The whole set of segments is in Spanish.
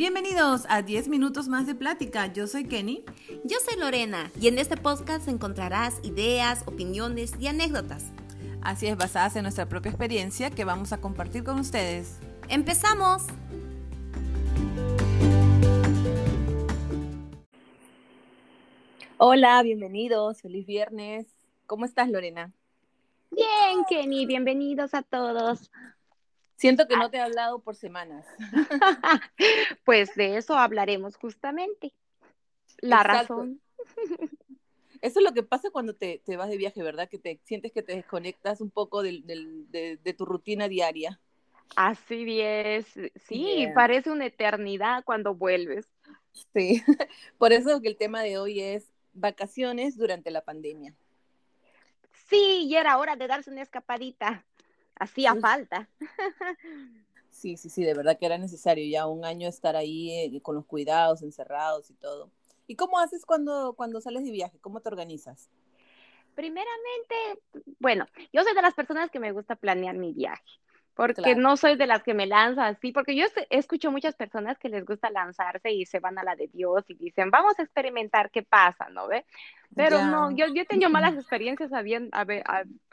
Bienvenidos a 10 minutos más de plática. Yo soy Kenny. Yo soy Lorena y en este podcast encontrarás ideas, opiniones y anécdotas. Así es, basadas en nuestra propia experiencia que vamos a compartir con ustedes. ¡Empezamos! Hola, bienvenidos, feliz viernes. ¿Cómo estás, Lorena? Bien, Kenny, bienvenidos a todos. Siento que no te he hablado por semanas. pues de eso hablaremos justamente. La razón. Eso es lo que pasa cuando te, vas de viaje, ¿verdad? Que te sientes que te desconectas un poco de, tu rutina diaria. Así es. Sí, parece una eternidad cuando vuelves. Sí, por eso que el tema de hoy es vacaciones durante la pandemia. Sí, y era hora de darse una escapadita. Hacía falta. Sí, sí, sí, de verdad que era necesario ya un año estar ahí eh, con los cuidados, encerrados y todo. ¿Y cómo haces cuando, cuando sales de viaje? ¿Cómo te organizas? Primeramente, bueno, yo soy de las personas que me gusta planear mi viaje porque no soy de las que me lanzo así, porque yo escucho muchas personas que les gusta lanzarse y se van a la de Dios y dicen, vamos a experimentar qué pasa, ¿no ve? Pero no, yo, yo he tenido malas experiencias habiendo, haber,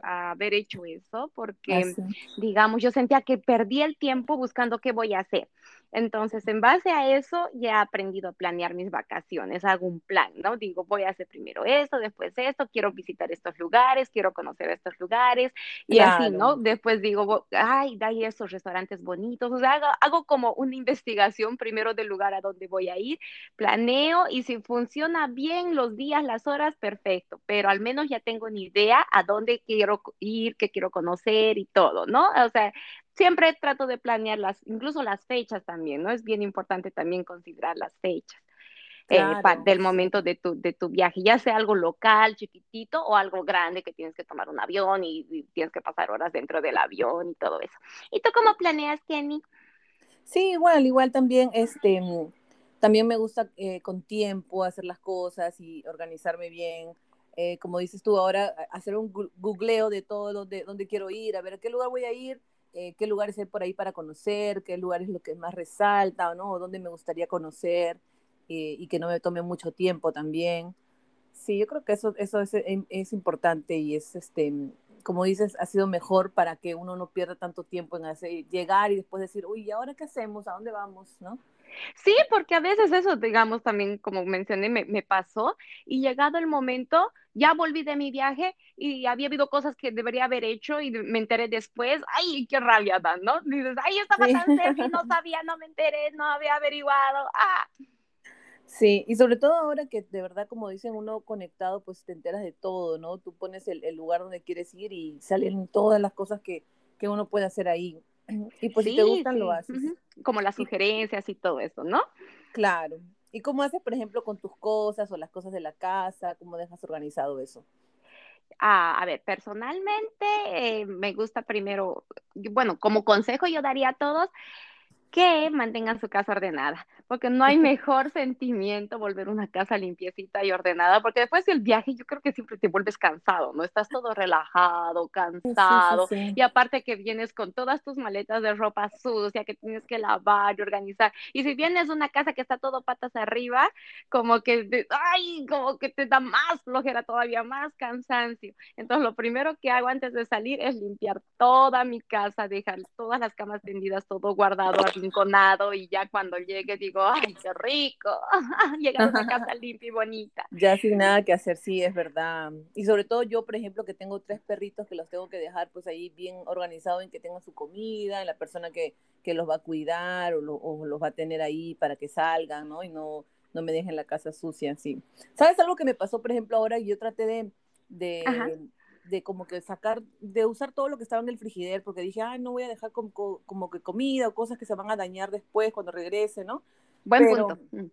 haber hecho eso, porque, digamos, yo sentía que perdí el tiempo buscando qué voy a hacer. Entonces, en base a eso, ya he aprendido a planear mis vacaciones, hago un plan, ¿no? Digo, voy a hacer primero esto, después esto, quiero visitar estos lugares, quiero conocer estos lugares, y así, ¿no? Después digo, ay, hay estos restaurantes bonitos, o sea, hago, hago como una investigación primero del lugar a donde voy a ir, planeo, y si funciona bien los días, las horas, perfecto, pero al menos ya tengo una idea a dónde quiero ir, qué quiero conocer y todo, ¿no? O sea, siempre trato de planear las, incluso las fechas también, ¿no? Es bien importante también considerar las fechas. Eh, del momento de tu, de tu viaje, ya sea algo local, chiquitito, o algo grande que tienes que tomar un avión y, tienes que pasar horas dentro del avión y todo eso. ¿Y tú cómo planeas, Kenny? Sí, igual, igual también, este, también me gusta eh, con tiempo hacer las cosas y organizarme bien. Eh, como dices tú ahora, hacer un googleo de todo donde, donde quiero ir, a ver a qué lugar voy a ir eh, qué lugares hay por ahí para conocer, qué lugar es lo que más resalta, ¿no? O dónde me gustaría conocer eh, y que no me tome mucho tiempo también. Sí, yo creo que eso, eso es, em, es, importante y es, este, como dices, ha sido mejor para que uno no pierda tanto tiempo en hacer, llegar y después decir, uy, ¿y ahora qué hacemos? ¿A dónde vamos? ¿No? Sí, porque a veces eso, digamos, también como mencioné, me, me, pasó y llegado el momento, ya volví de mi viaje y había habido cosas que debería haber hecho y me enteré después, ay, qué rabia dan, ¿no? Dices, ay, estaba tan cerca y no sabía, no me enteré, no había averiguado, ah. Sí, y sobre todo ahora que de verdad, como dicen, uno conectado, pues te enteras de todo, ¿no? Tú pones el, el lugar donde quieres ir y salen todas las cosas que, que uno puede hacer ahí. Y pues si te gustan, lo haces. Como las sugerencias y todo eso, ¿no? Claro. ¿Y cómo haces, por ejemplo, con tus cosas o las cosas de la casa? ¿Cómo dejas organizado eso? Ah, a ver, personalmente eh, me gusta primero, bueno, como consejo yo daría a todos que mantengan su casa ordenada, porque no hay mejor sentimiento volver una casa limpiecita y ordenada, porque después del viaje yo creo que siempre te vuelves cansado, ¿no? Estás todo relajado, cansado, y aparte que vienes con todas tus maletas de ropa sucia que tienes que lavar y organizar, y si vienes una casa que está todo patas arriba, como que, ay, como que te da más flojera, todavía más cansancio. Entonces lo primero que hago antes de salir es limpiar toda mi casa, dejar todas las camas tendidas, todo guardado, arrinconado y ya cuando llegue digo, ay, qué rico, llegar a una casa limpia y bonita. Ya sin nada que hacer, sí, es verdad. Y sobre todo yo, por ejemplo, que tengo tres perritos que los tengo que dejar pues ahí bien organizados en que tengan su comida, en la persona que, que los va a cuidar o, o, los va a tener ahí para que salgan, ¿no? Y no, no me dejen la casa sucia, sí. ¿Sabes algo que me pasó, por ejemplo, ahora? Yo traté de, de de como que sacar, de usar todo lo que estaba en el frigider, porque dije, ay, no voy a dejar como, como que comida o cosas que se van a dañar después cuando regrese, ¿no? Buen pero, punto. Mm.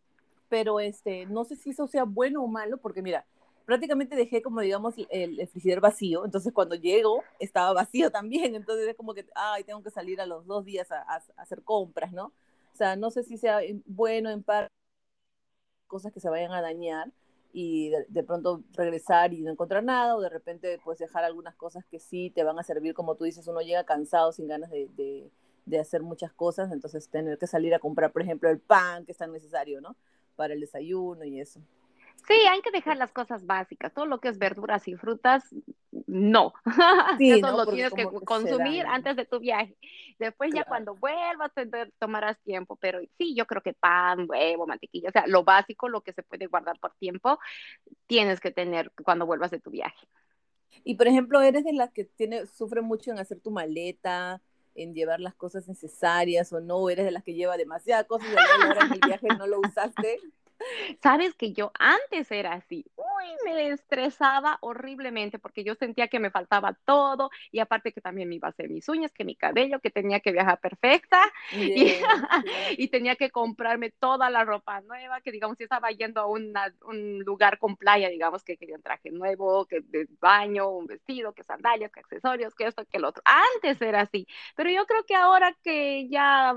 Pero este, no sé si eso sea bueno o malo, porque mira, prácticamente dejé como digamos el, el frigider vacío, entonces cuando llego estaba vacío también, entonces es como que, ay, tengo que salir a los dos días a, a, hacer compras, ¿no? O sea, no sé si sea bueno en parte cosas que se vayan a dañar, y de, pronto regresar y no encontrar nada, o de repente pues dejar algunas cosas que sí te van a servir, como tú dices, uno llega cansado, sin ganas de, de hacer muchas cosas, entonces tener que salir a comprar, por ejemplo, el pan que es tan necesario, ¿no? Para el desayuno y eso. Sí, hay que dejar las cosas básicas. Todo lo que es verduras y frutas, no. Sí, Eso ¿no? lo tienes que consumir antes de tu viaje. Después ya cuando vuelvas tomarás tiempo. Pero sí, yo creo que pan, huevo, mantequilla, o sea, lo básico, lo que se puede guardar por tiempo, tienes que tener cuando vuelvas de tu viaje. Y por ejemplo, eres de las que tiene, sufre mucho en hacer tu maleta, en llevar las cosas necesarias o no, eres de las que lleva demasiadas cosas y en el viaje no lo usaste. Sabes que yo antes era así, me estresaba horriblemente porque yo sentía que me faltaba todo y aparte que también me iba a hacer mis uñas, que mi cabello, que tenía que viajar perfecta y, Bien, sí. y tenía que comprarme toda la ropa nueva, que digamos, si estaba yendo a una- un lugar con playa, digamos, que quería un traje nuevo, que de baño, un vestido, que sandalias, que accesorios, que esto, que el otro. Antes era así, pero yo creo que ahora que ya,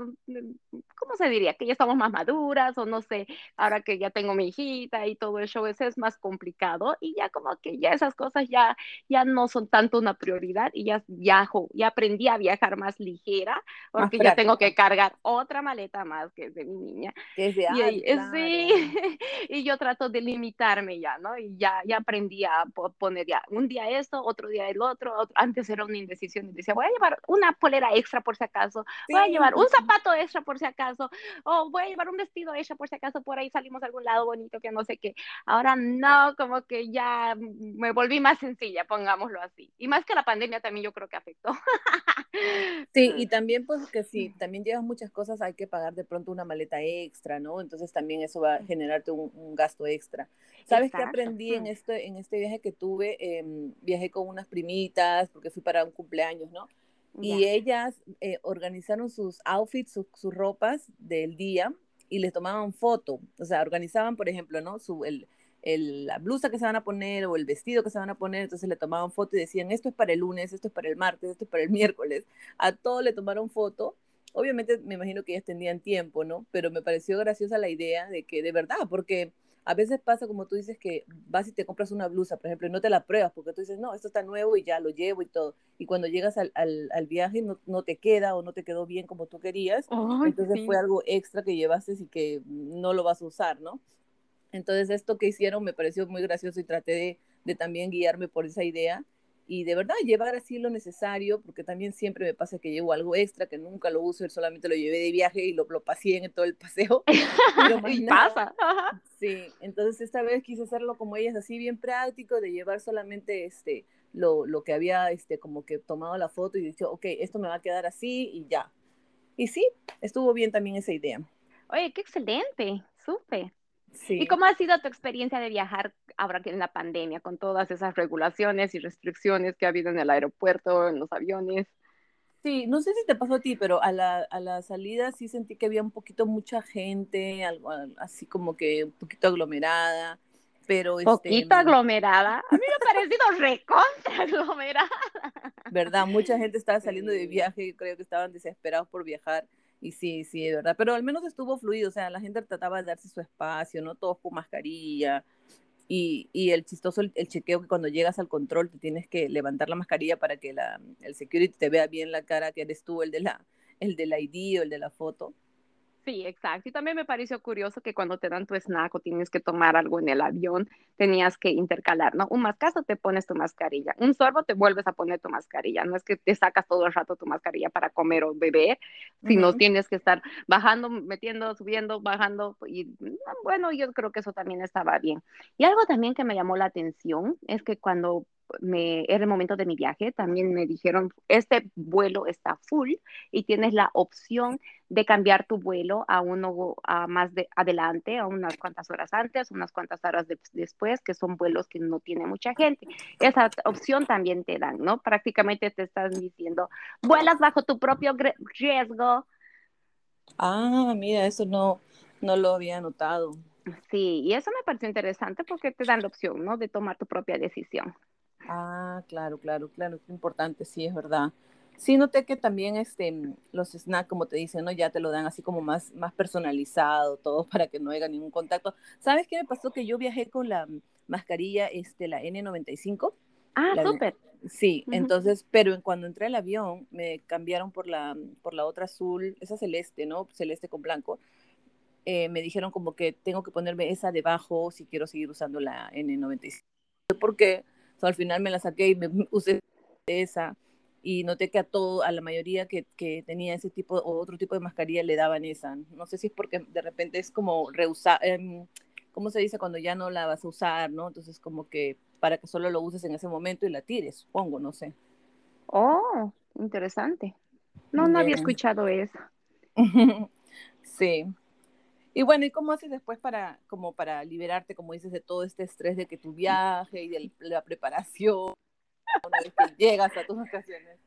¿cómo se diría? Que ya estamos más maduras o no sé, ahora que ya tengo mi hijita y todo el show, ese es más complicado y ya como que ya esas cosas ya, ya no son tanto una prioridad y ya viajo, ya aprendí a viajar más ligera porque ya tengo que cargar otra maleta más que es de mi niña. Y ahí- eh, claro. sí, y yo trato de limitarme ya, ¿no? Y ya, ya aprendí a po- poner ya un día esto, otro día el otro. otro- Antes era una indecisión y decía, voy a llevar una polera extra por si acaso, voy a Sí, llevar un zapato extra por si acaso, o voy a llevar un vestido extra por si acaso por ahí salimos a algún lado bonito que no sé qué. Ahora no, como que ya me volví más sencilla, pongámoslo así. Y más que la pandemia también yo creo que afectó. Sí, y también pues que si también llevas muchas cosas, hay que pagar de pronto una maleta extra, ¿no? Entonces también eso va a generarte un, un gasto extra. ¿Sabes qué aprendí en Mm. este, en este viaje que tuve? Em, viajé con unas primitas porque fui para un cumpleaños, ¿no? Y ellas eh, organizaron sus outfits, sus, sus ropas del día y les tomaban foto. O sea, organizaban, por ejemplo, ¿no? Su, el, el- la blusa que se van a poner o el vestido que se van a poner. Entonces le tomaban foto y decían, esto es para el lunes, esto es para el martes, esto es para el miércoles. A todo le tomaron foto. Obviamente me imagino que ellas tenían tiempo, ¿no? Pero me pareció graciosa la idea de que de verdad, porque a veces pasa como tú dices que vas y te compras una blusa, por ejemplo, y no te la pruebas porque tú dices, no, esto está nuevo y ya lo llevo y todo. Y cuando llegas al, al, al viaje no, no, te queda o no te quedó bien como tú querías, Ay, entonces sí. fue algo extra que llevaste y que no lo vas a usar, ¿no? Entonces esto que hicieron me pareció muy gracioso y traté de, de también guiarme por esa idea y de verdad llevar así lo necesario, porque también siempre me pasa que llevo algo extra que nunca lo uso, solamente lo llevé de viaje y lo, lo pasé en todo el paseo. y nada. pasa. Sí, entonces esta vez quise hacerlo como ellas, así bien práctico, de llevar solamente este, lo, lo que había este, como que tomado la foto y dicho, ok, esto me va a quedar así y ya. Y sí, estuvo bien también esa idea. Oye, qué excelente, súper. Sí. ¿Y cómo ha sido tu experiencia de viajar ahora que en la pandemia, con todas esas regulaciones y restricciones que ha habido en el aeropuerto, en los aviones? Sí, no sé si te pasó a ti, pero a la, a la salida sí sentí que había un poquito mucha gente, algo así como que un poquito aglomerada, pero Poquito este, aglomerada. A mí me ha parecido recontra aglomerada. verdad, mucha gente estaba saliendo de Sí. viaje, creo que estaban desesperados por viajar, y sí, sí, de verdad, pero al menos estuvo fluido, o sea, la gente trataba de darse su espacio, ¿no? Todos con mascarilla, y, y el chistoso, el, el, chequeo que cuando llegas al control te tienes que levantar la mascarilla para que la, el security te vea bien la cara que eres tú, el de la, el del ID o el de la foto. Sí, exacto. Y también me pareció curioso que cuando te dan tu snack o tienes que tomar algo en el avión, tenías que intercalar, ¿no? Un mascazo te pones tu mascarilla, un sorbo te vuelves a poner tu mascarilla. No es que te sacas todo el rato tu mascarilla para comer o beber, sino uh -huh. tienes que estar bajando, metiendo, subiendo, bajando. Y bueno, yo creo que eso también estaba bien. Y algo también que me llamó la atención es que cuando me, era el momento de mi viaje, también me dijeron, este vuelo está full y tienes la opción de cambiar tu vuelo a uno a más de adelante, a unas cuantas horas antes, unas cuantas horas de, después, que son vuelos que no tiene mucha gente. Esa opción también te dan, ¿no? Prácticamente te están diciendo, vuelas bajo tu propio riesgo. Ah, mira, eso no, no lo había notado. Sí, y eso me pareció interesante porque te dan la opción, ¿no? De tomar tu propia decisión. Ah, claro, claro, claro, es importante, sí, es verdad. Sí, noté que también este, los snacks, como te dicen, ¿no? Ya te lo dan así como más, más personalizado, todo para que no haya ningún contacto. ¿Sabes qué me pasó? Que yo viajé con la mascarilla, este, la N95. Ah, la, súper. Sí, entonces, pero cuando entré al avión me cambiaron por la, por la otra azul, esa celeste, ¿no? Celeste con blanco. Eh, me dijeron como que tengo que ponerme esa debajo si quiero seguir usando la N95. Porque o al final me la saqué y me usé esa y noté que a todo, a la mayoría que, que, tenía ese tipo o otro tipo de mascarilla le daban esa. No sé si es porque de repente es como reusar, eh, ¿cómo se dice? Cuando ya no la vas a usar, ¿no? Entonces como que para que solo lo uses en ese momento y la tires, supongo, no sé. Oh, interesante. No, no había escuchado eso. sí. Y bueno, ¿y cómo haces después para, como para liberarte, como dices, de todo este estrés de que tu viaje y de la preparación, una vez que llegas a tus vacaciones?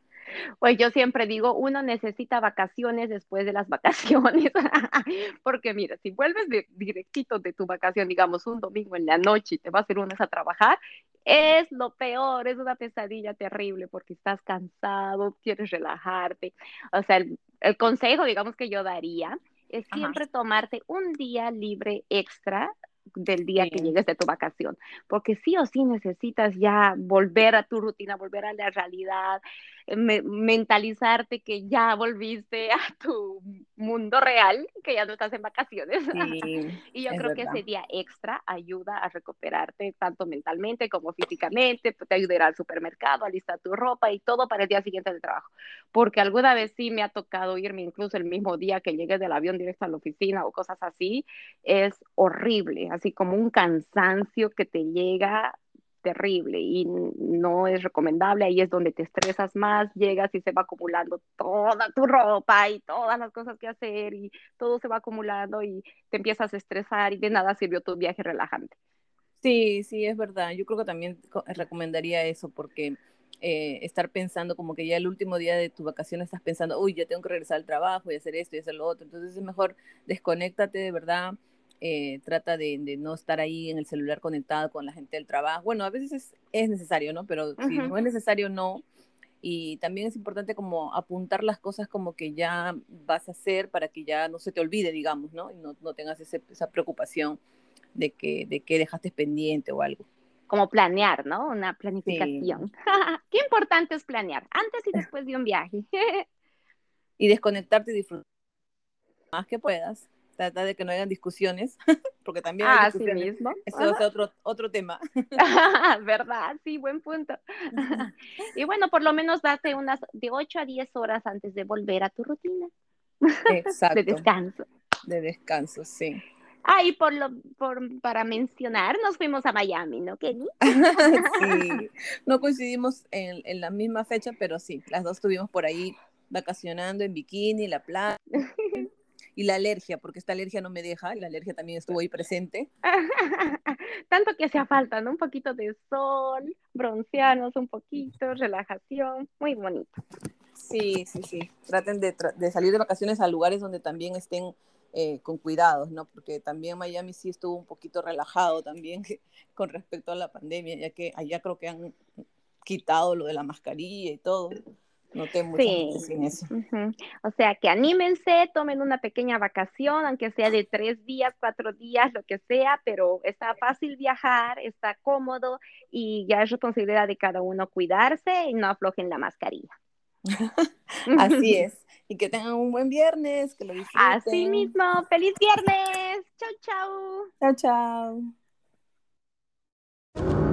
Pues yo siempre digo, uno necesita vacaciones después de las vacaciones, porque mira, si vuelves de, directito de tu vacación, digamos un domingo en la noche y te vas ir unas a trabajar, es lo peor, es una pesadilla terrible porque estás cansado, quieres relajarte. O sea, el, el consejo, digamos, que yo daría es siempre tomarte un día libre extra del día que llegues de tu vacación, porque sí o sí necesitas ya volver a tu rutina, volver a la realidad, mentalizarte que ya volviste a tu mundo real, que ya no estás en vacaciones. y yo creo que ese día extra ayuda a recuperarte tanto mentalmente como físicamente, te ayudará al supermercado, a listar tu ropa y todo para el día siguiente del trabajo, porque alguna vez sí me ha tocado irme incluso el mismo día que llegué del avión directo a la oficina o cosas así, es horrible así como un cansancio que te llega terrible y no es recomendable, ahí es donde te estresas más, llegas y se va acumulando toda tu ropa y todas las cosas que hacer y todo se va acumulando y te empiezas a estresar y de nada sirvió tu viaje relajante. Sí, sí, es verdad. Yo creo que también recomendaría eso porque eh, estar pensando como que ya el último día de tu vacación estás pensando, uy, ya tengo que regresar al trabajo y hacer esto y hacer lo otro. Entonces es mejor desconéctate de verdad eh, trata de, no estar ahí en el celular conectado con la gente del trabajo. Bueno, a veces es, necesario, ¿no? Pero si no es necesario, no. Y también es importante como apuntar las cosas como que ya vas a hacer para que ya no se te olvide, digamos, ¿no? Y no, no tengas esa preocupación de que, de que dejaste pendiente o algo. Como planear, ¿no? Una planificación. Qué importante es planear, antes y después de un viaje. y desconectarte y disfrutar más que puedas trata de que no hayan discusiones, porque también hay ah, mismo. Eso es otro, otro tema. ¿Verdad? Sí, buen punto. y bueno, por lo menos date unas de 8 a 10 horas antes de volver a tu rutina. Exacto. de descanso. De descanso, sí. Ah, y por lo, por, para mencionar, nos fuimos a Miami, ¿no, Kenny? sí, no coincidimos en, en, la misma fecha, pero sí, las dos estuvimos por ahí vacacionando en bikini, la playa y la alergia, porque esta alergia no me deja, la alergia también estuvo ahí presente. Tanto que hacía falta, ¿no? Un poquito de sol, broncearnos un poquito, relajación, muy bonito. Sí, sí, sí. Traten de, de salir de vacaciones a lugares donde también estén eh, con cuidados, ¿no? Porque también Miami sí estuvo un poquito relajado también con respecto a la pandemia, ya que allá creo que han quitado lo de la mascarilla y todo. Noté mucho sí. eso. O sea, que anímense, tomen una pequeña vacación, aunque sea de tres días, cuatro días, lo que sea, pero está fácil viajar, está cómodo y ya es responsabilidad de cada uno cuidarse y no aflojen la mascarilla. Así es. Y que tengan un buen viernes, que lo disfruten. Así mismo. ¡Feliz viernes! Chau, chau. Chau, chau.